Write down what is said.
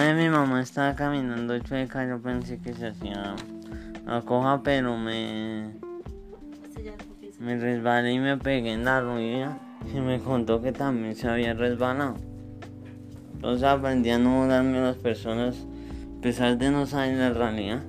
que mi mamá estaba caminando chueca, yo pensé que se hacía la coja, pero me, me resbalé y me pegué en la rodilla y me contó que también se había resbalado. Entonces aprendí a no darme a las personas, a pesar de no saber la realidad.